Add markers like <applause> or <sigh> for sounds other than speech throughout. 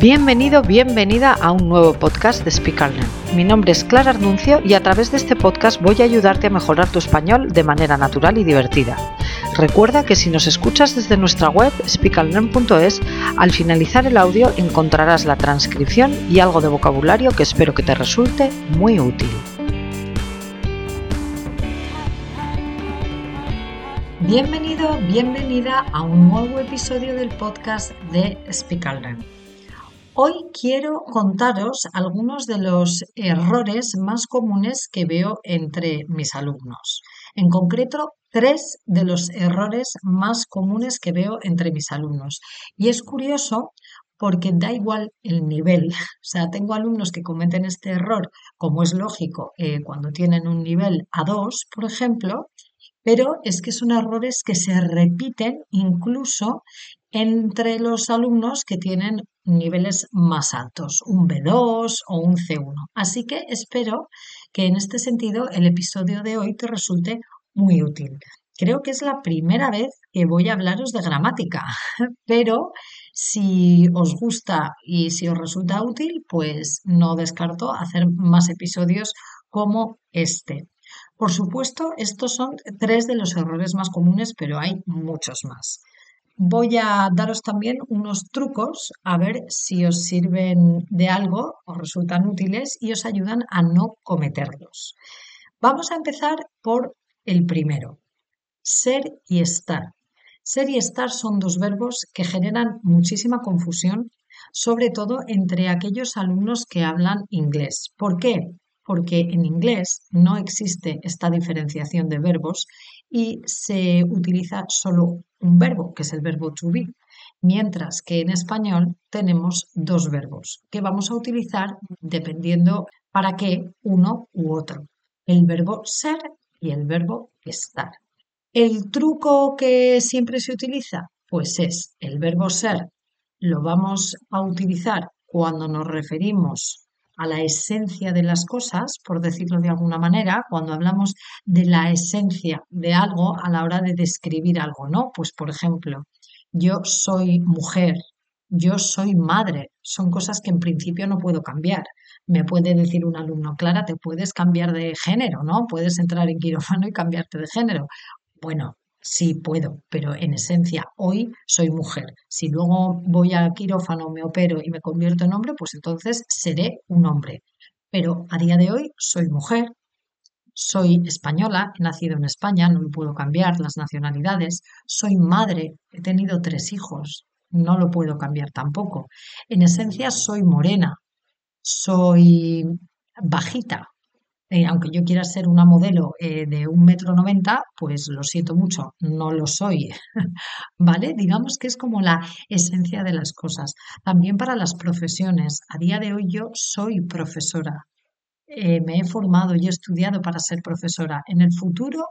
Bienvenido, bienvenida a un nuevo podcast de Speak Mi nombre es Clara Arnuncio y a través de este podcast voy a ayudarte a mejorar tu español de manera natural y divertida. Recuerda que si nos escuchas desde nuestra web speakallearn.es, al finalizar el audio encontrarás la transcripción y algo de vocabulario que espero que te resulte muy útil. Bienvenido, bienvenida a un nuevo episodio del podcast de Speak Hoy quiero contaros algunos de los errores más comunes que veo entre mis alumnos. En concreto, tres de los errores más comunes que veo entre mis alumnos. Y es curioso porque da igual el nivel. <laughs> O sea, tengo alumnos que cometen este error, como es lógico, eh, cuando tienen un nivel A2, por ejemplo, pero es que son errores que se repiten incluso entre los alumnos que tienen niveles más altos, un B2 o un C1. Así que espero que en este sentido el episodio de hoy te resulte muy útil. Creo que es la primera vez que voy a hablaros de gramática, <laughs> pero si os gusta y si os resulta útil, pues no descarto hacer más episodios como este. Por supuesto, estos son tres de los errores más comunes, pero hay muchos más voy a daros también unos trucos a ver si os sirven de algo, os resultan útiles y os ayudan a no cometerlos. Vamos a empezar por el primero, ser y estar. Ser y estar son dos verbos que generan muchísima confusión, sobre todo entre aquellos alumnos que hablan inglés. ¿Por qué? Porque en inglés no existe esta diferenciación de verbos y se utiliza solo un verbo, que es el verbo to be, mientras que en español tenemos dos verbos que vamos a utilizar dependiendo para qué uno u otro, el verbo ser y el verbo estar. El truco que siempre se utiliza, pues es el verbo ser, lo vamos a utilizar cuando nos referimos a la esencia de las cosas, por decirlo de alguna manera, cuando hablamos de la esencia de algo a la hora de describir algo, ¿no? Pues por ejemplo, yo soy mujer, yo soy madre, son cosas que en principio no puedo cambiar. Me puede decir un alumno, Clara, te puedes cambiar de género, ¿no? Puedes entrar en quirófano y cambiarte de género. Bueno, Sí puedo, pero en esencia hoy soy mujer. Si luego voy al quirófano, me opero y me convierto en hombre, pues entonces seré un hombre. Pero a día de hoy soy mujer, soy española, he nacido en España, no me puedo cambiar las nacionalidades, soy madre, he tenido tres hijos, no lo puedo cambiar tampoco. En esencia soy morena, soy bajita, eh, aunque yo quiera ser una modelo eh, de un metro noventa, pues lo siento mucho, no lo soy. <laughs> ¿Vale? Digamos que es como la esencia de las cosas. También para las profesiones. A día de hoy yo soy profesora. Eh, me he formado y he estudiado para ser profesora. En el futuro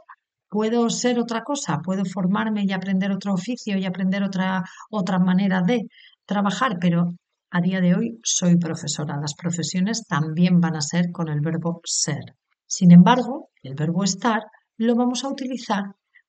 puedo ser otra cosa, puedo formarme y aprender otro oficio y aprender otra, otra manera de trabajar, pero a día de hoy soy profesora. Las profesiones también van a ser con el verbo ser. Sin embargo, el verbo estar lo vamos a utilizar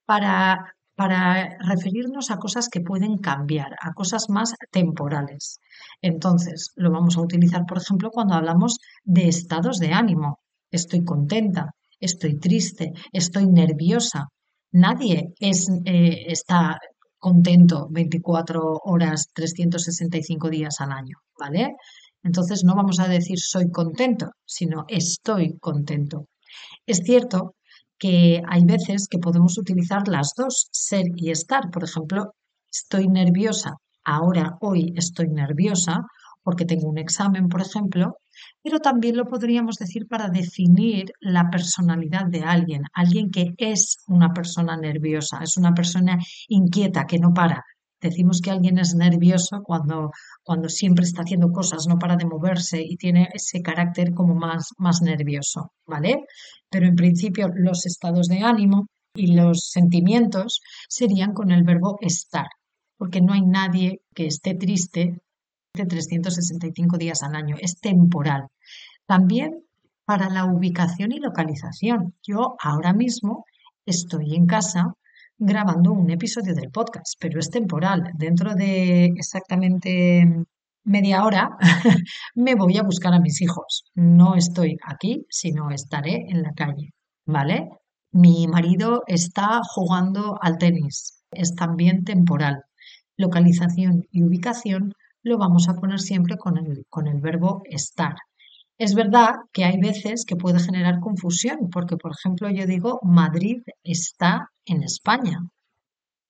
para, para referirnos a cosas que pueden cambiar, a cosas más temporales. Entonces, lo vamos a utilizar, por ejemplo, cuando hablamos de estados de ánimo. Estoy contenta, estoy triste, estoy nerviosa. Nadie es, eh, está contento 24 horas, 365 días al año, ¿vale? Entonces no vamos a decir soy contento, sino estoy contento. Es cierto que hay veces que podemos utilizar las dos, ser y estar. Por ejemplo, estoy nerviosa, ahora, hoy estoy nerviosa porque tengo un examen, por ejemplo, pero también lo podríamos decir para definir la personalidad de alguien, alguien que es una persona nerviosa, es una persona inquieta, que no para. Decimos que alguien es nervioso cuando, cuando siempre está haciendo cosas, no para de moverse y tiene ese carácter como más, más nervioso, ¿vale? Pero en principio los estados de ánimo y los sentimientos serían con el verbo estar, porque no hay nadie que esté triste 365 días al año, es temporal. También para la ubicación y localización. Yo ahora mismo estoy en casa grabando un episodio del podcast, pero es temporal. Dentro de exactamente media hora <laughs> me voy a buscar a mis hijos. No estoy aquí, sino estaré en la calle, ¿vale? Mi marido está jugando al tenis. Es también temporal. Localización y ubicación lo vamos a poner siempre con el, con el verbo estar. Es verdad que hay veces que puede generar confusión, porque por ejemplo yo digo Madrid está en España.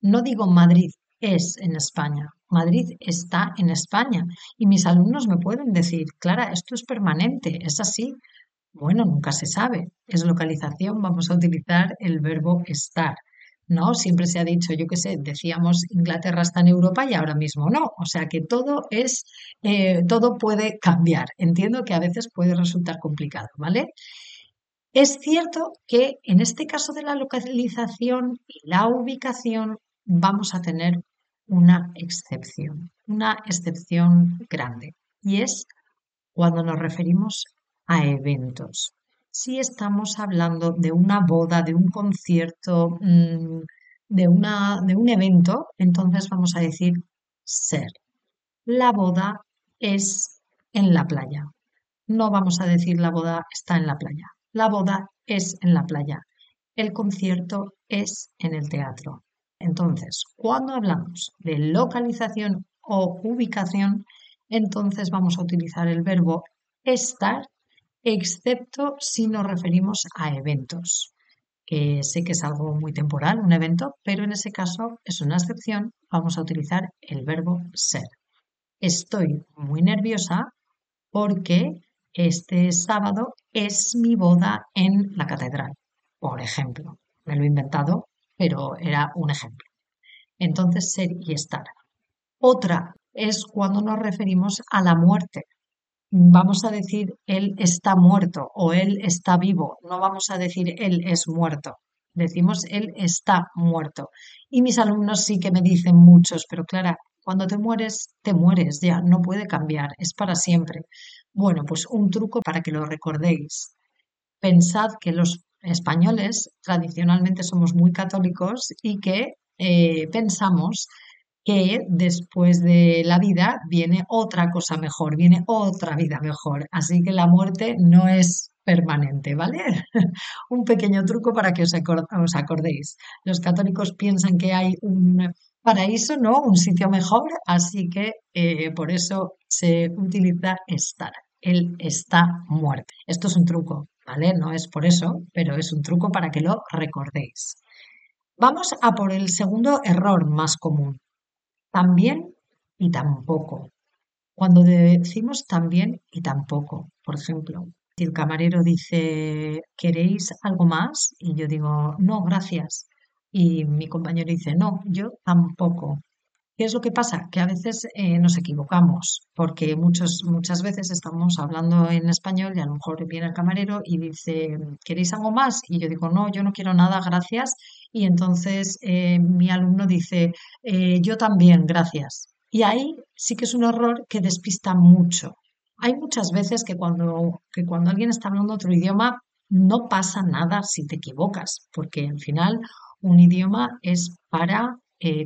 No digo Madrid es en España. Madrid está en España. Y mis alumnos me pueden decir, Clara, esto es permanente, es así. Bueno, nunca se sabe. Es localización, vamos a utilizar el verbo estar. ¿No? Siempre se ha dicho, yo qué sé, decíamos Inglaterra está en Europa y ahora mismo no. O sea que todo es, eh, todo puede cambiar. Entiendo que a veces puede resultar complicado, ¿vale? Es cierto que en este caso de la localización y la ubicación vamos a tener una excepción, una excepción grande, y es cuando nos referimos a eventos. Si estamos hablando de una boda, de un concierto, mm, de, una, de un evento, entonces vamos a decir ser. La boda es en la playa. No vamos a decir la boda está en la playa. La boda es en la playa. El concierto es en el teatro. Entonces, cuando hablamos de localización o ubicación, entonces vamos a utilizar el verbo estar, excepto si nos referimos a eventos, que sé que es algo muy temporal, un evento, pero en ese caso es una excepción, vamos a utilizar el verbo ser. Estoy muy nerviosa porque este sábado es mi boda en la catedral, por ejemplo. Me lo he inventado pero era un ejemplo. Entonces, ser y estar. Otra es cuando nos referimos a la muerte. Vamos a decir él está muerto o él está vivo. No vamos a decir él es muerto. Decimos él está muerto. Y mis alumnos sí que me dicen muchos, pero Clara, cuando te mueres, te mueres ya, no puede cambiar, es para siempre. Bueno, pues un truco para que lo recordéis. Pensad que los españoles tradicionalmente somos muy católicos y que eh, pensamos que después de la vida viene otra cosa mejor, viene otra vida mejor. Así que la muerte no es permanente, ¿vale? <laughs> un pequeño truco para que os, acordéis. Los católicos piensan que hay un paraíso, ¿no? Un sitio mejor, así que eh, por eso se utiliza estar. Él está muerto. Esto es un truco, no es por eso, pero es un truco para que lo recordéis. Vamos a por el segundo error más común. También y tampoco. Cuando decimos también y tampoco, por ejemplo, si el camarero dice, ¿queréis algo más? Y yo digo, no, gracias. Y mi compañero dice, no, yo tampoco. ¿Qué es lo que pasa? Que a veces eh, nos equivocamos, porque muchos, muchas veces estamos hablando en español y a lo mejor viene el camarero y dice, ¿queréis algo más? Y yo digo, no, yo no quiero nada, gracias. Y entonces eh, mi alumno dice, eh, yo también, gracias. Y ahí sí que es un error que despista mucho. Hay muchas veces que cuando, que cuando alguien está hablando otro idioma, no pasa nada si te equivocas, porque al final un idioma es para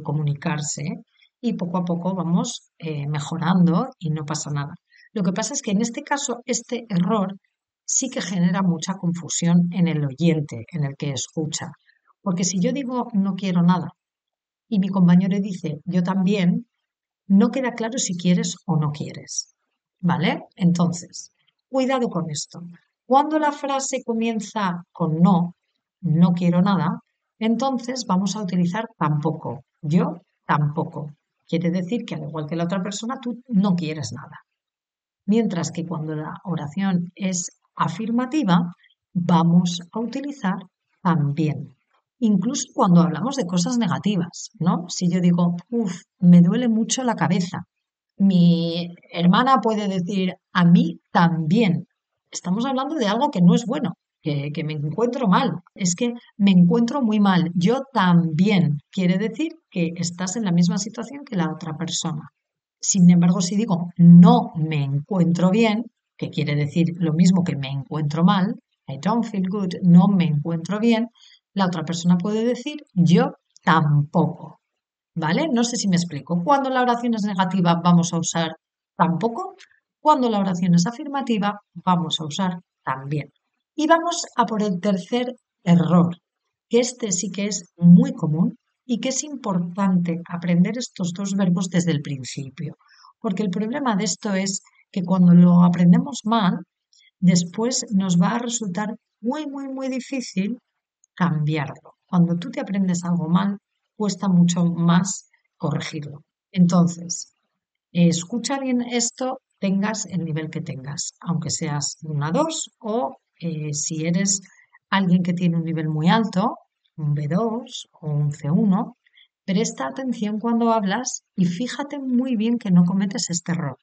comunicarse y poco a poco vamos eh, mejorando y no pasa nada. Lo que pasa es que en este caso este error sí que genera mucha confusión en el oyente, en el que escucha. Porque si yo digo no quiero nada y mi compañero dice yo también, no queda claro si quieres o no quieres. ¿Vale? Entonces, cuidado con esto. Cuando la frase comienza con no, no quiero nada, entonces vamos a utilizar tampoco. Yo tampoco. Quiere decir que al igual que la otra persona, tú no quieres nada. Mientras que cuando la oración es afirmativa, vamos a utilizar también. Incluso cuando hablamos de cosas negativas, ¿no? Si yo digo, uff, me duele mucho la cabeza, mi hermana puede decir, a mí también. Estamos hablando de algo que no es bueno que, me encuentro mal, es que me encuentro muy mal. Yo también quiere decir que estás en la misma situación que la otra persona. Sin embargo, si digo no me encuentro bien, que quiere decir lo mismo que me encuentro mal, I don't feel good, no me encuentro bien, la otra persona puede decir yo tampoco. ¿Vale? No sé si me explico. Cuando la oración es negativa vamos a usar tampoco. Cuando la oración es afirmativa, vamos a usar también. Y vamos a por el tercer error, que este sí que es muy común y que es importante aprender estos dos verbos desde el principio, porque el problema de esto es que cuando lo aprendemos mal, después nos va a resultar muy, muy, muy difícil cambiarlo. Cuando tú te aprendes algo mal, cuesta mucho más corregirlo. Entonces, escucha bien esto, tengas el nivel que tengas, aunque seas una 2 o eh, si eres alguien que tiene un nivel muy alto, un B2 o un C1, presta atención cuando hablas y fíjate muy bien que no cometes este error.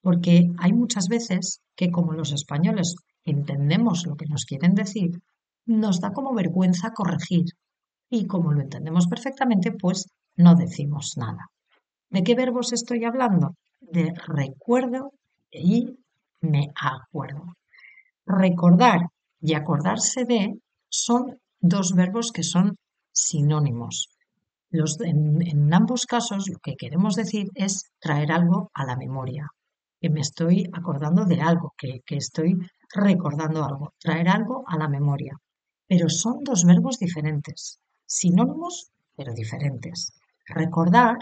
Porque hay muchas veces que como los españoles entendemos lo que nos quieren decir, nos da como vergüenza corregir. Y como lo entendemos perfectamente, pues no decimos nada. ¿De qué verbos estoy hablando? De recuerdo y me acuerdo. Recordar y acordarse de son dos verbos que son sinónimos. Los, en, ambos casos lo que queremos decir es traer algo a la memoria, que me estoy acordando de algo, que, que estoy recordando algo, traer algo a la memoria. Pero son dos verbos diferentes, sinónimos pero diferentes. Recordar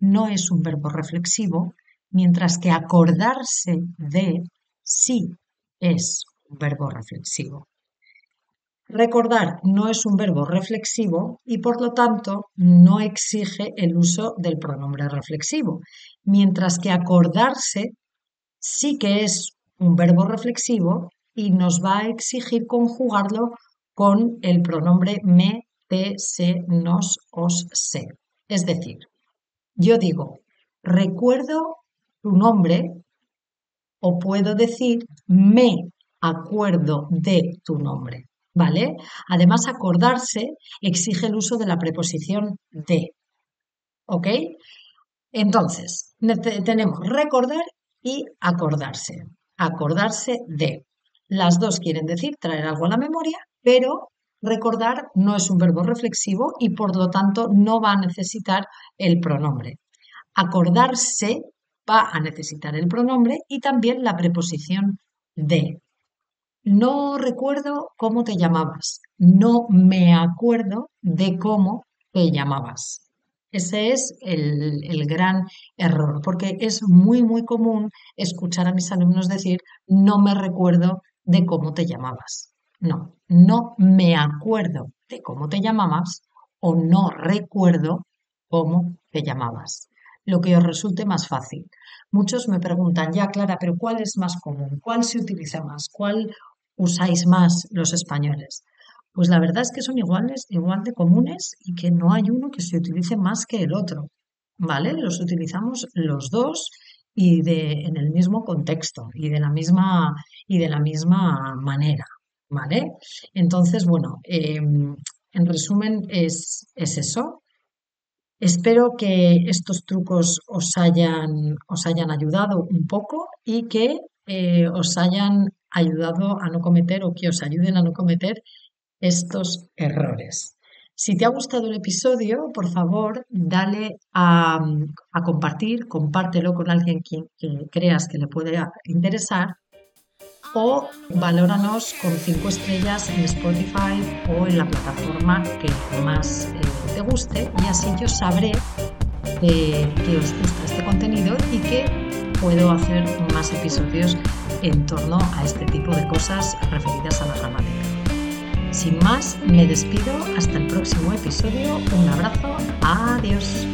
no es un verbo reflexivo, mientras que acordarse de sí es un verbo reflexivo. Recordar no es un verbo reflexivo y por lo tanto no exige el uso del pronombre reflexivo, mientras que acordarse sí que es un verbo reflexivo y nos va a exigir conjugarlo con el pronombre me, te, se, nos, os, se. Es decir, yo digo, recuerdo tu nombre o puedo decir me acuerdo de tu nombre. ¿vale? Además, acordarse exige el uso de la preposición de, ¿ok? Entonces, tenemos recordar y acordarse. Acordarse de. Las dos quieren decir traer algo a la memoria, pero recordar no es un verbo reflexivo y por lo tanto no va a necesitar el pronombre. Acordarse va a necesitar el pronombre y también la preposición de. No recuerdo cómo te llamabas. No me acuerdo de cómo te llamabas. Ese es el, gran error, porque es muy, muy común escuchar a mis alumnos decir, no me recuerdo de cómo te llamabas. No, no me acuerdo de cómo te llamabas o no recuerdo cómo te llamabas. Lo que os resulte más fácil. Muchos me preguntan, ya Clara, pero ¿cuál es más común? ¿Cuál se utiliza más? ¿Cuál usáis más los españoles? Pues la verdad es que son iguales, igual de comunes y que no hay uno que se utilice más que el otro, ¿vale? Los utilizamos los dos y de, en el mismo contexto y de la misma, y de la misma manera, ¿vale? Entonces, bueno, em, en resumen es, es eso. Espero que estos trucos os hayan, os hayan ayudado un poco y que eh, os hayan ayudado a no cometer o que os ayuden a no cometer estos errores. Si te ha gustado el episodio, por favor, dale a, compartir, compártelo con alguien que, creas que le pueda interesar o valóranos con cinco estrellas en Spotify o en la plataforma que más eh, te guste y así yo sabré que os gusta este contenido y que puedo hacer más episodios en torno a este tipo de cosas referidas a la gramática. Sin más, me despido hasta el próximo episodio. Un abrazo. Adiós.